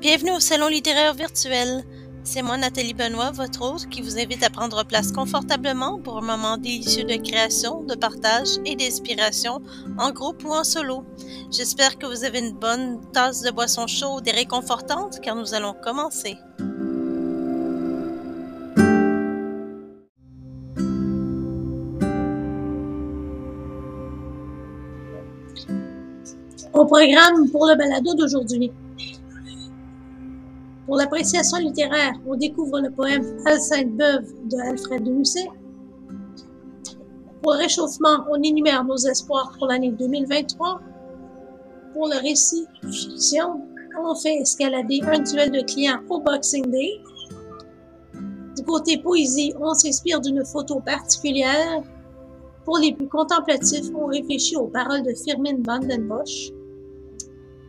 Bienvenue au Salon littéraire virtuel. C'est moi, Nathalie Benoît, votre hôte, qui vous invite à prendre place confortablement pour un moment délicieux de création, de partage et d'inspiration, en groupe ou en solo. J'espère que vous avez une bonne tasse de boisson chaude et réconfortante, car nous allons commencer. Au programme pour le balado d'aujourd'hui. Pour l'appréciation littéraire, on découvre le poème Al Sainte-Beuve de Alfred de Musset. Pour le réchauffement, on énumère nos espoirs pour l'année 2023. Pour le récit fiction, on fait escalader un duel de clients au Boxing Day. Du côté poésie, on s'inspire d'une photo particulière. Pour les plus contemplatifs, on réfléchit aux paroles de Firmin van den Bosch.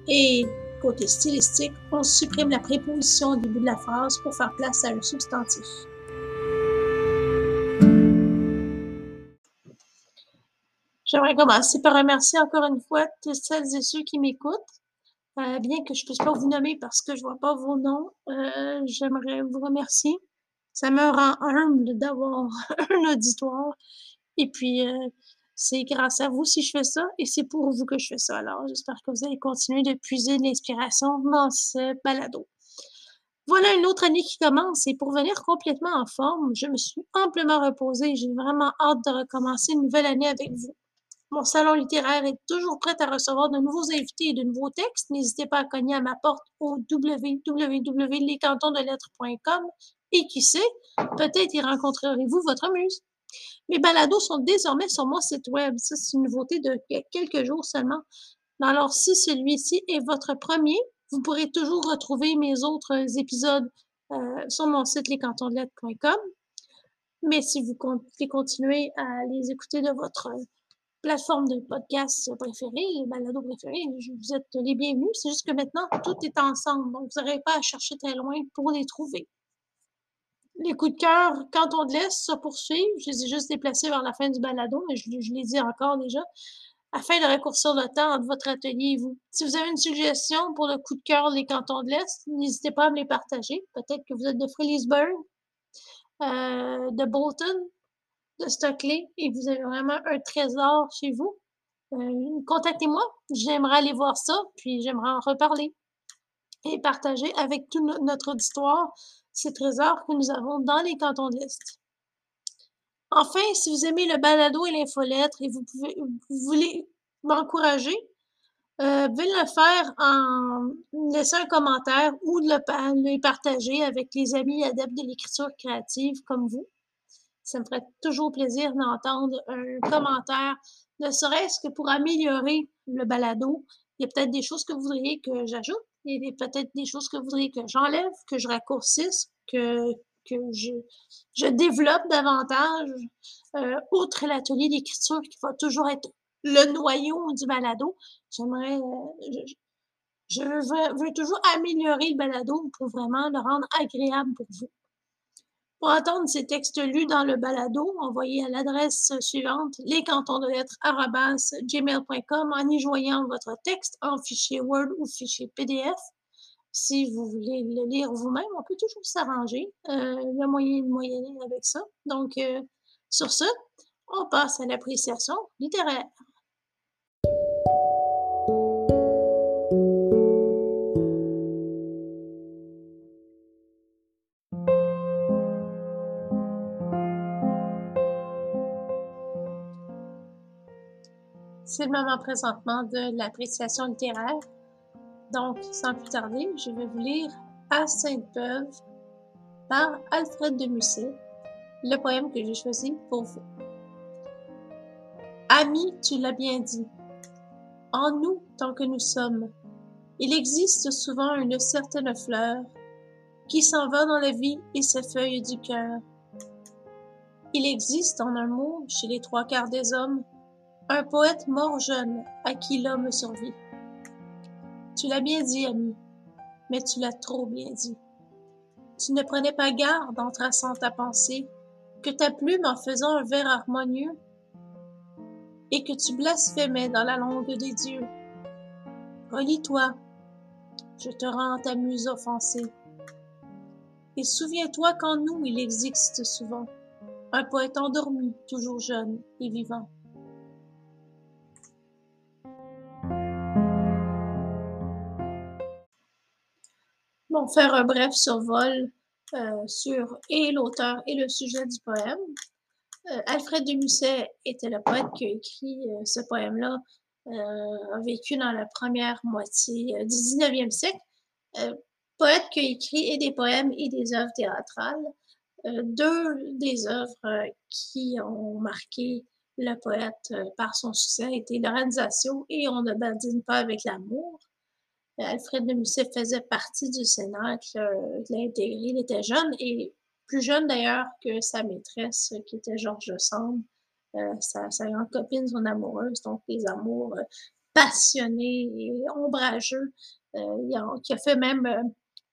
Et côté stylistique, on supprime la préposition au début de la phrase pour faire place à un substantif. J'aimerais commencer par remercier encore une fois toutes celles et ceux qui m'écoutent. Euh, bien que je ne puisse pas vous nommer parce que je ne vois pas vos noms, euh, j'aimerais vous remercier. Ça me rend humble d'avoir un auditoire. Et puis, euh, c'est grâce à vous si je fais ça et c'est pour vous que je fais ça. Alors, j'espère que vous allez continuer de puiser l'inspiration dans ce balado. Voilà une autre année qui commence et pour venir complètement en forme, je me suis amplement reposée. J'ai vraiment hâte de recommencer une nouvelle année avec vous. Mon salon littéraire est toujours prêt à recevoir de nouveaux invités et de nouveaux textes. N'hésitez pas à cogner à ma porte au www.lescantonsdelettres.com et qui sait, peut-être y rencontrerez-vous votre muse. Mes balados sont désormais sur mon site web. Ça, c'est une nouveauté de quelques jours seulement. Alors, si celui-ci est votre premier, vous pourrez toujours retrouver mes autres épisodes euh, sur mon site lescantonsdelettres.com. Mais si vous voulez continuer à les écouter de votre plateforme de podcast préférée, balado préféré, vous êtes les bienvenus. C'est juste que maintenant, tout est ensemble. Donc, vous n'aurez pas à chercher très loin pour les trouver. Les coups de cœur, quand te laisse se poursuivre, je les ai juste déplacés vers la fin du balado, mais je, l'ai dit encore déjà, afin de raccourcir le temps entre votre atelier et vous. Si vous avez une suggestion pour le coup de cœur Les Cantons de l'Est, n'hésitez pas à me les partager. Peut-être que vous êtes de Fredericksburg, euh, de Bolton, de Stockley, et vous avez vraiment un trésor chez vous. Euh, Contactez-moi, j'aimerais aller voir ça, puis j'aimerais en reparler et partager avec tout notre auditoire ces trésors que nous avons dans les cantons de l'Est. Enfin, si vous aimez le balado et l'infolettre et vous, pouvez, voulez m'encourager, euh, le faire en laissant un commentaire ou de le, le partager avec les amis adeptes de l'écriture créative comme vous. Ça me ferait toujours plaisir d'entendre un commentaire, ne serait-ce que pour améliorer le balado. Il y a peut-être des choses que vous voudriez que j'ajoute, il y a peut-être des choses que vous voudriez que j'enlève, que je raccourcisse, que, que je, je développe davantage, euh, outre l'atelier d'écriture qui va toujours être le noyau du balado. J'aimerais, euh, je, veux, toujours améliorer le balado pour vraiment le rendre agréable pour vous. Pour entendre ces textes lus dans le balado, envoyez à l'adresse suivante lescantonsdelettres.gmail.com en y joignant votre texte en fichier Word ou fichier PDF. Si vous voulez le lire vous-même, on peut toujours s'arranger. Euh, il y moyen de moyenner avec ça. Donc, euh, sur ce, on passe à l'appréciation littéraire. C'est le moment présentement de l'appréciation littéraire. Donc, sans plus tarder, je vais vous lire À Sainte-Beuve par Alfred de Musset, le poème que j'ai choisi pour vous. Ami, tu l'as bien dit. En nous, tant que nous sommes, il existe souvent une certaine fleur qui s'en va dans la vie et s'effeuille du cœur. Il existe en un mot, chez les trois quarts des hommes, un poète mort jeune à qui l'homme survit. Tu l'as bien dit, ami, mais tu l'as trop bien dit. Tu ne prenais pas garde en traçant ta pensée, que ta plume en faisant un vers harmonieux, et que tu blasphémais dans la langue des dieux. Relis-toi, je te rends ta muse offensée. Et souviens-toi qu'en nous il existe souvent un poète endormi, toujours jeune et vivant. Faire un bref survol euh, sur et l'auteur et le sujet du poème. Euh, Alfred de Musset était le poète qui a écrit euh, ce poème-là, a vécu dans la première moitié du 19e siècle. poète qui a écrit et des poèmes et des œuvres théâtrales. deux des œuvres qui ont marqué le poète par son succès étaient Lorenzaccio et On ne badine pas avec l'amour. Alfred de Musset faisait partie du Sénat, il l'a intégré, il était jeune et plus jeune d'ailleurs que sa maîtresse qui était Georges Sand, euh, sa, grande copine, son amoureuse, donc des amours euh, passionnés et ombrageux. Euh, qui a fait même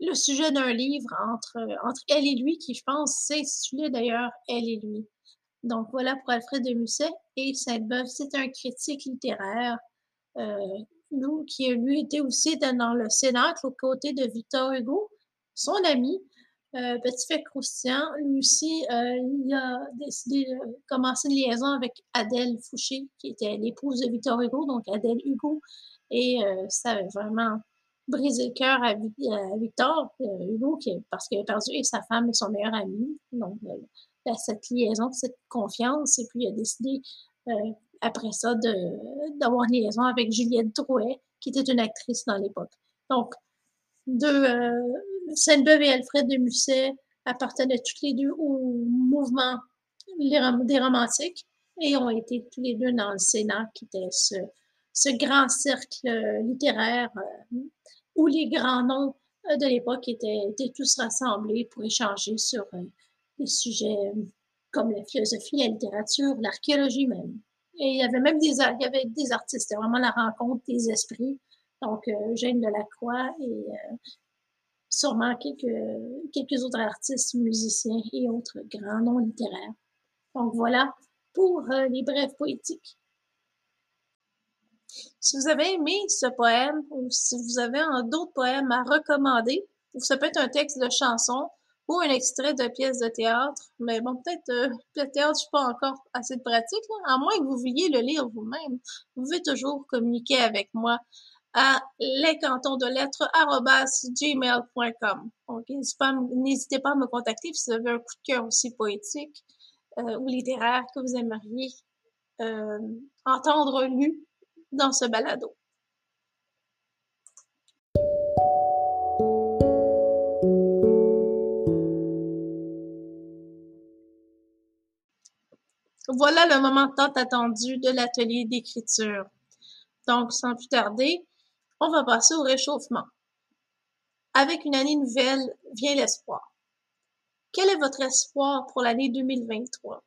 le sujet d'un livre entre, entre elle et lui, qui je pense s'intitulait d'ailleurs Elle et lui. Donc voilà pour Alfred de Musset. Et Sainte-Beuve, c'est un critique littéraire nous, qui lui était aussi dans le Cénacle aux côtés de Victor Hugo, son ami. Euh, petit fait croustillant, lui aussi, euh, il a décidé de commencer une liaison avec Adèle Fouché, qui était l'épouse de Victor Hugo, donc Adèle Hugo. Et euh, ça avait vraiment brisé le cœur à, Victor Hugo, parce qu'il a perdu sa femme et son meilleur ami. Donc, cette liaison, cette confiance. Et puis, il a décidé après ça d'avoir une liaison avec Juliette Drouet, qui était une actrice dans l'époque. Donc, deux, euh, Sainte-Beuve et Alfred de Musset appartenaient toutes les deux au mouvement des romantiques et ont été tous les deux dans le Sénat, qui était ce, ce grand cercle littéraire euh, où les grands noms de l'époque étaient, étaient, tous rassemblés pour échanger sur euh, des sujets comme la philosophie, la littérature, l'archéologie même. Et il y avait même des, il y avait des artistes. C'était vraiment la rencontre des esprits. Donc, euh, Jeanne de la Croix et euh, sûrement quelques, quelques autres artistes, musiciens et autres grands noms littéraires. Donc, voilà pour euh, les brèves poétiques. Si vous avez aimé ce poème ou si vous avez d'autres poèmes à recommander, ou ça peut être un texte de chanson, ou un extrait de pièce de théâtre. Mais bon, peut-être euh, le théâtre, je suis pas encore assez de pratique. Là. À moins que vous vouliez le lire vous-même, vous pouvez toujours communiquer avec moi à lescantonsdelettres.gmail.com. Donc, n'hésitez pas, à me contacter si vous avez un coup de cœur aussi poétique euh, ou littéraire que vous aimeriez euh, entendre lu dans ce balado. Voilà le moment tant attendu de l'atelier d'écriture. Donc, sans plus tarder, on va passer au réchauffement. Avec une année nouvelle vient l'espoir. Quel est votre espoir pour l'année 2023?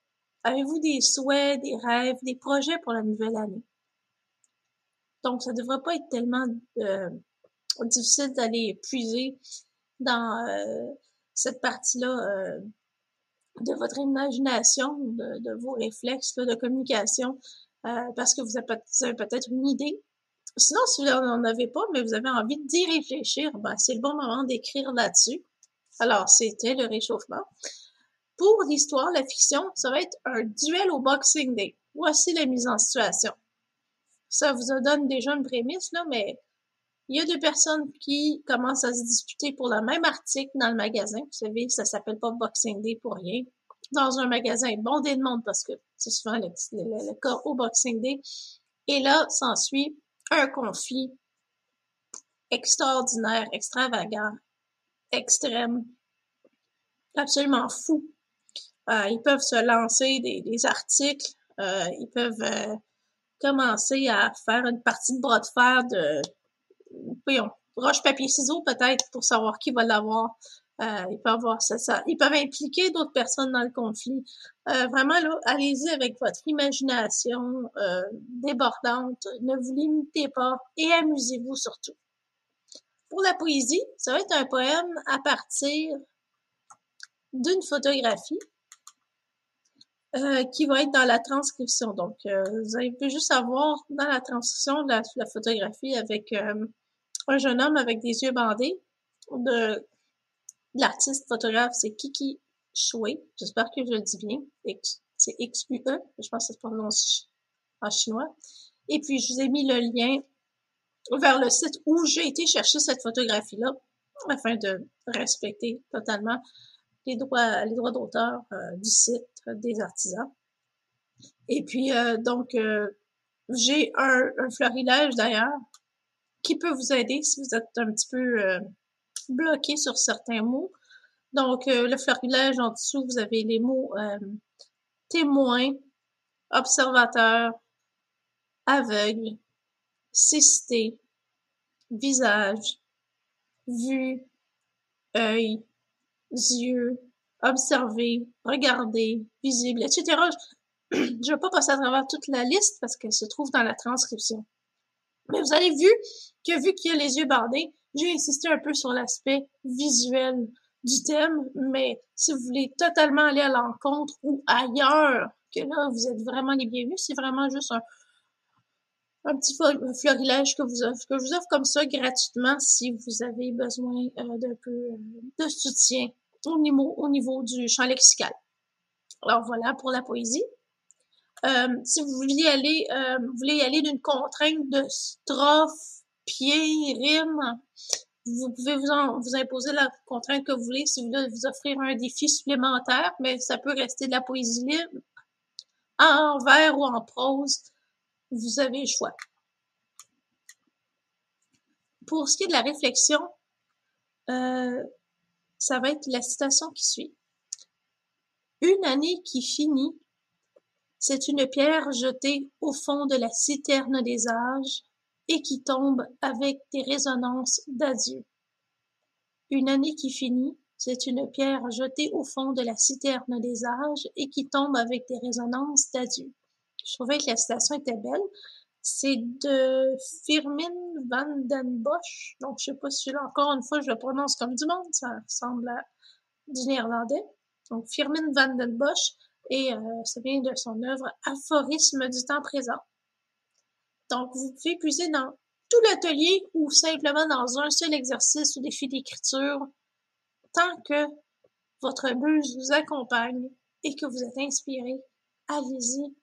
Avez-vous des souhaits, des rêves, des projets pour la nouvelle année? Donc, ça ne devrait pas être tellement euh, difficile d'aller puiser dans euh, cette partie-là euh, de votre imagination, de, vos réflexes de communication, euh, parce que vous avez, peut-être une idée. Sinon, si vous n'en avez pas, mais vous avez envie d'y réfléchir, ben, c'est le bon moment d'écrire là-dessus. Alors, c'était le réchauffement. Pour l'histoire, la fiction, ça va être un duel au Boxing Day. Voici la mise en situation. Ça vous donne déjà une prémisse, là, mais il y a deux personnes qui commencent à se disputer pour le même article dans le magasin. Vous savez, ça s'appelle pas Boxing Day pour rien. Dans un magasin bondé de monde parce que c'est souvent le, cas au Boxing Day. Et là, s'ensuit un conflit extraordinaire, extravagant, extrême, absolument fou. Euh, ils peuvent se lancer des, articles, euh, ils peuvent euh, commencer à faire une partie de bras de fer de voyons, roche, papier, ciseaux peut-être pour savoir qui va l'avoir. Euh, ils peuvent avoir ça, ça. Ils peuvent impliquer d'autres personnes dans le conflit. Euh, vraiment, là, allez-y avec votre imagination euh, débordante. Ne vous limitez pas et amusez-vous surtout. Pour la poésie, ça va être un poème à partir d'une photographie euh, qui va être dans la transcription. Donc, euh, vous allez juste avoir dans la transcription la, la photographie avec un jeune homme avec des yeux bandés de l'artiste photographe, c'est Kiki Shui. J'espère que je le dis bien. C'est X-U-E. Je pense que ça se prononce en chinois. Et puis, je vous ai mis le lien vers le site où j'ai été chercher cette photographie-là afin de respecter totalement les droits, les droits d'auteur euh, du site des artisans. Et puis, euh, donc, euh, j'ai un, un d'ailleurs qui peut vous aider si vous êtes un petit peu bloqué sur certains mots. Donc, le florilège en dessous, vous avez les mots témoin, observateur, aveugle, cécité, visage, vue, œil, yeux, observer, regarder, visible, etc. Je ne vais pas passer à travers toute la liste parce qu'elle se trouve dans la transcription. Mais vous avez vu que vu qu'il y a les yeux bardés, j'ai insisté un peu sur l'aspect visuel du thème, mais si vous voulez totalement aller à l'encontre ou ailleurs, que là, vous êtes vraiment les bienvenus, c'est vraiment juste un, un petit florilège que vous offre, que je vous offre comme ça gratuitement si vous avez besoin euh, d'un peu euh, de soutien au niveau, au niveau du champ lexical. Alors voilà pour la poésie. Euh, si vous voulez aller, vous voulez y aller d'une contrainte de strophe, pied, rime, vous pouvez vous, vous imposer la contrainte que vous voulez si vous voulez vous offrir un défi supplémentaire, mais ça peut rester de la poésie libre, en vers ou en prose vous avez le choix. Pour ce qui est de la réflexion, euh, ça va être la citation qui suit. Une année qui finit, c'est une pierre jetée au fond de la citerne des âges et qui tombe avec des résonances d'adieu. Une année qui finit, c'est une pierre jetée au fond de la citerne des âges et qui tombe avec des résonances d'adieu. Je trouvais que la citation était belle. C'est de Firmin van den Bosch. Donc, je sais pas si là, encore une fois, je le prononce comme du monde. Ça ressemble à du néerlandais. Donc, Firmin van den Bosch. Et euh, ça vient de son œuvre Aphorisme du temps présent. Donc, vous pouvez puiser dans tout l'atelier ou simplement dans un seul exercice ou défi d'écriture tant que votre muse vous accompagne et que vous êtes inspiré. Allez-y,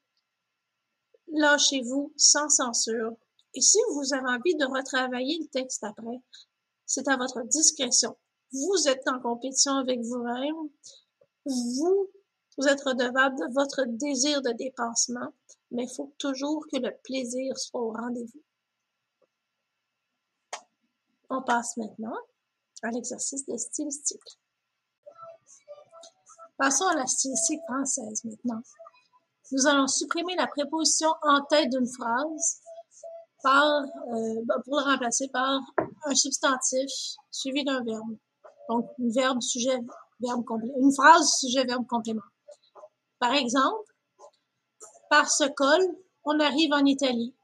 lâchez-vous sans censure. Et si vous avez envie de retravailler le texte après, c'est à votre discrétion. Vous êtes en compétition avec vous-même. Vous, vous êtes redevable de votre désir de dépassement, mais il faut toujours que le plaisir soit au rendez-vous. On passe maintenant à l'exercice de stylistique. Passons à la stylistique française maintenant. Nous allons supprimer la préposition en tête d'une phrase par, euh, bah, pour le remplacer par un substantif suivi d'un verbe. Donc. Une phrase, sujet, verbe, complément. Par exemple, par ce col, on arrive en Italie.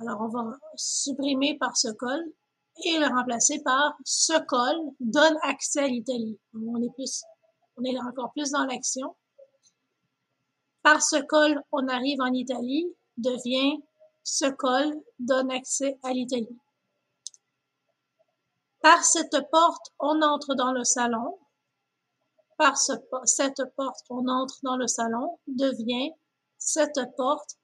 Alors, on va supprimer par ce col et le remplacer par ce col donne accès à l'Italie. On est plus, on est encore plus dans l'action. Par ce col, on arrive en Italie devient ce col donne accès à l'Italie. Par cette porte, on entre dans le salon. Par cette porte, on entre dans le salon devient cette porte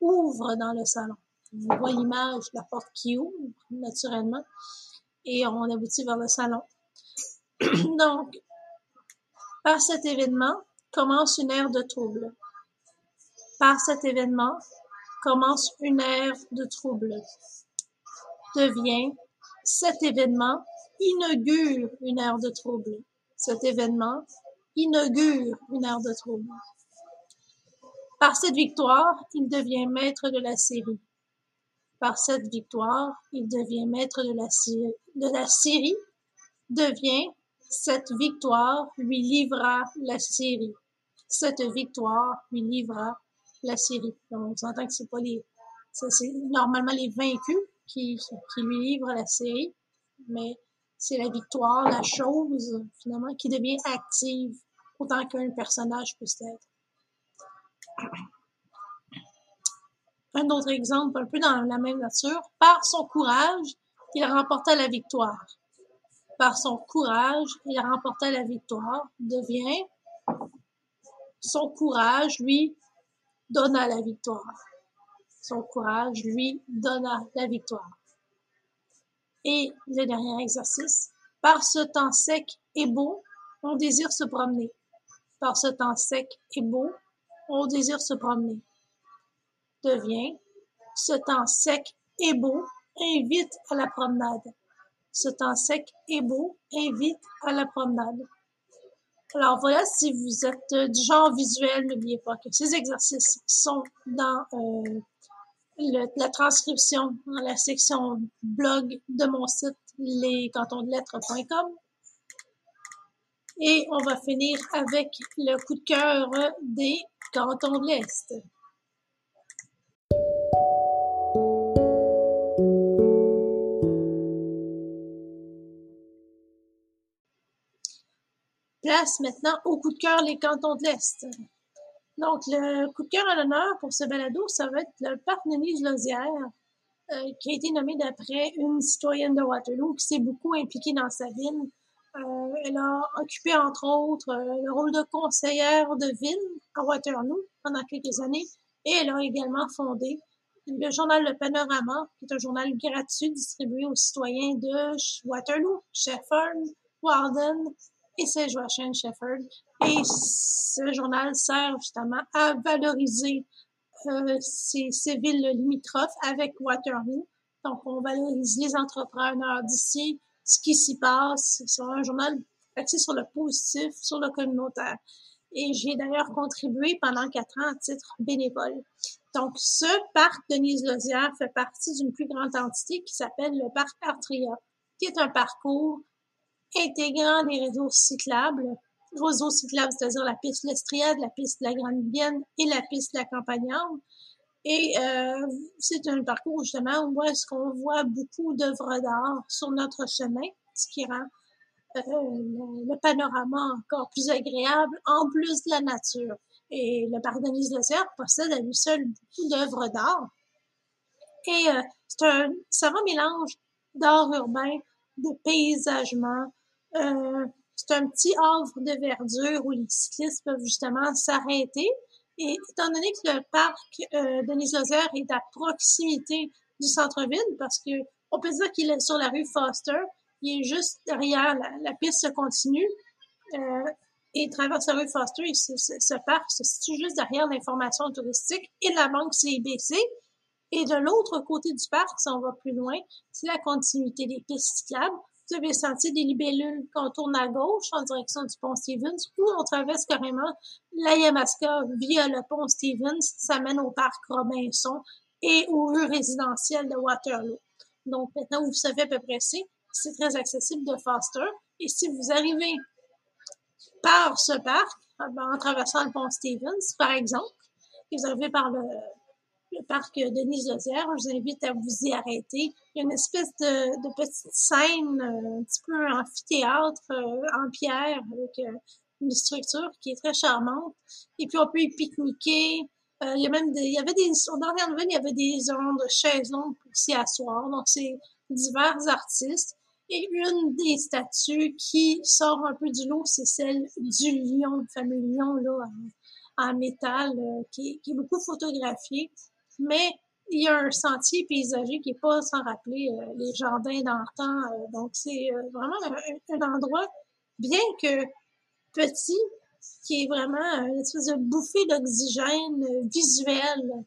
ouvre dans le salon. On voit l'image, la porte qui ouvre naturellement et on aboutit vers le salon. Donc, par cet événement commence une ère de trouble. Par cet événement commence une ère de trouble. Devient cet événement inaugure une ère de trouble. Cet événement inaugure une ère de trouble. Par cette victoire, il devient maître de la Syrie. Par cette victoire, il devient maître de la, de la Syrie. Devient cette victoire lui livra la Syrie. Cette victoire lui livra la série. on s'entend que c'est pas les, c'est normalement les vaincus qui, qui lui livrent la série, mais c'est la victoire, la chose, finalement, qui devient active autant qu'un personnage peut être. un autre exemple un peu dans la même nature. Par son courage, il remporta la victoire. Par son courage, il remporta la victoire. Devient son courage lui donna la victoire. Son courage lui donna la victoire. Et le dernier exercice. Par ce temps sec et beau, on désire se promener. Par ce temps sec et beau, on désire se promener. Devient ce temps sec et beau invite à la promenade. Ce temps sec et beau invite à la promenade. Alors voilà, si vous êtes du genre visuel, n'oubliez pas que ces exercices sont dans euh, la transcription dans la section blog de mon site lescantonsdelettres.com. Et on va finir avec le coup de cœur des cantons de l'Est. Place maintenant au coup de cœur les cantons de l'Est. Donc, le coup de cœur à l'honneur pour ce balado, ça va être le parc Denise-Lozière, euh, qui a été nommé d'après une citoyenne de Waterloo qui s'est beaucoup impliquée dans sa ville. Euh, elle a occupé, entre autres, euh, le rôle de conseillère de ville à Waterloo pendant quelques années et elle a également fondé le journal Le Panorama, qui est un journal gratuit distribué aux citoyens de Waterloo, Shefford, Walden et Saint-Joachim Shefford. Et ce journal sert justement à valoriser euh, ces, ces, villes limitrophes avec Waterloo. Donc, on valorise les entrepreneurs d'ici, ce qui s'y passe. C'est un journal axé sur le positif, sur le communautaire. Et j'ai d'ailleurs contribué pendant quatre ans à titre bénévole. Donc, ce parc de Nice-Losière fait partie d'une plus grande entité qui s'appelle le parc Artria, qui est un parcours intégrant des réseaux cyclables réseaux cyclables, c'est-à-dire la piste L'Estriade, la piste de la Grande Vienne et la piste de la Campagnarde. Et euh, c'est un parcours justement où est-ce qu'on voit beaucoup d'œuvres d'art sur notre chemin, ce qui rend euh, le, panorama encore plus agréable, en plus de la nature. Et le parc de Nice possède à lui seul beaucoup d'œuvres d'art. Et euh, c'est un savant mélange d'art urbain, de paysagement, euh, c'est un petit havre de verdure où les cyclistes peuvent justement s'arrêter. Et étant donné que le parc euh, Denis Lozère est à proximité du centre-ville, parce que on peut dire qu'il est sur la rue Foster, il est juste derrière la, piste continue euh, et traverse la rue Foster. Et ce, parc se situe juste derrière l'information touristique et la banque CIBC. Et de l'autre côté du parc, si on va plus loin, c'est la continuité des pistes cyclables vous avez senti des libellules qu'on tourne à gauche en direction du pont Stevens ou on traverse carrément la Yamaska via le pont Stevens, ça mène au parc Robinson et aux rues résidentielles de Waterloo. Donc maintenant, vous savez à peu près c'est, c'est très accessible de Foster. Et si vous arrivez par ce parc, en traversant le pont Stevens, par exemple, et vous arrivez par le, le parc Denise Lozère. Je vous invite à vous y arrêter. Il y a une espèce de, de petite scène, euh, un petit peu amphithéâtre euh, en pierre avec euh, une structure qui est très charmante. Et puis on peut y pique-niquer. il y a même des, il y avait des, au dernière nouvelle, il y avait des zones de chaises longues pour s'y asseoir. Donc c'est divers artistes. Et une des statues qui sort un peu du lot, c'est celle du lion, le fameux lion là, en, métal, qui, qui, est beaucoup photographié mais il y a un sentier paysager qui est pas sans rappeler euh, les jardins d'antan. Euh, donc, c'est euh, vraiment un, endroit, bien que petit, qui est vraiment une espèce de bouffée d'oxygène visuel,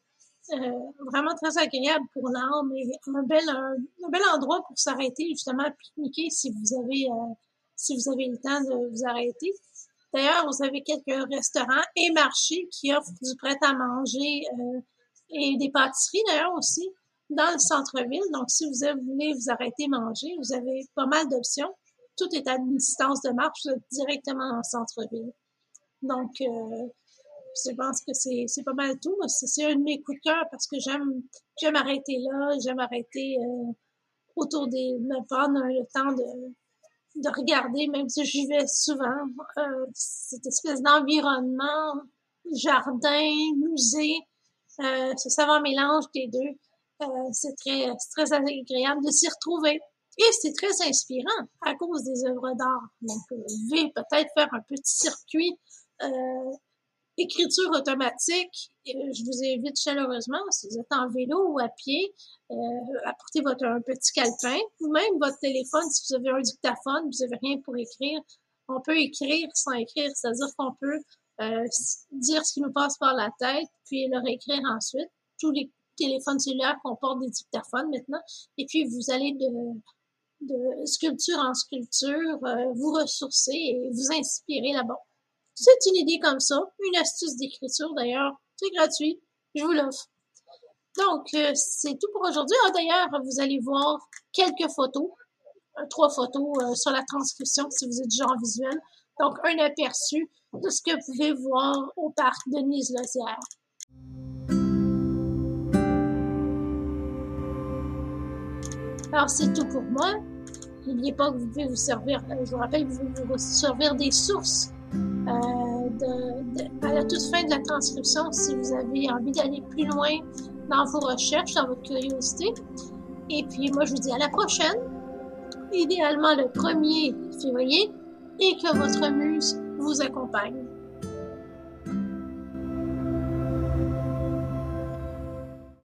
vraiment très agréable pour l'âme et un bel, un, bel endroit pour s'arrêter, justement, pique-niquer si vous avez, si vous avez le temps de vous arrêter. D'ailleurs, vous avez quelques restaurants et marchés qui offrent du prêt à manger et des pâtisseries d'ailleurs aussi dans le centre-ville. Donc, si vous voulez vous arrêter manger, vous avez pas mal d'options. Tout est à une distance de marche, directement dans le centre-ville. Donc, euh, je pense que c'est pas mal tout. C'est un de mes coups de cœur parce que j'aime j'aime arrêter là, j'aime arrêter euh, autour des me prendre le temps de de regarder, même si j'y vais souvent, euh, cette espèce d'environnement, jardin, musée, ce savant mélange des deux, euh, c'est très, agréable de s'y retrouver. Et c'est très inspirant à cause des œuvres d'art. Donc, vous pouvez peut-être faire un petit circuit euh, écriture automatique. Je vous invite chaleureusement, si vous êtes en vélo ou à pied, euh, apportez votre petit calepin ou même votre téléphone si vous avez un dictaphone, vous n'avez rien pour écrire. On peut écrire sans écrire, c'est-à-dire qu'on peut euh, dire ce qui nous passe par la tête, puis le réécrire ensuite. Tous les téléphones cellulaires comportent des dictaphones maintenant, et puis vous allez de, de sculpture en sculpture euh, vous ressourcer et vous inspirer là-bas. C'est une idée comme ça, une astuce d'écriture d'ailleurs, c'est gratuit, je vous l'offre. Donc, euh, c'est tout pour aujourd'hui. Ah, d'ailleurs, vous allez voir quelques photos, trois photos sur la transcription si vous êtes genre visuel. Donc, un aperçu de ce que vous pouvez voir au parc de Nice-Losière. Alors, c'est tout pour moi. N'oubliez pas que vous pouvez vous servir, euh, je vous rappelle, vous pouvez vous servir des sources euh, à la toute fin de la transcription si vous avez envie d'aller plus loin dans vos recherches, dans votre curiosité. Et puis, moi, je vous dis à la prochaine, idéalement le 1er février, et que votre muse vous accompagne.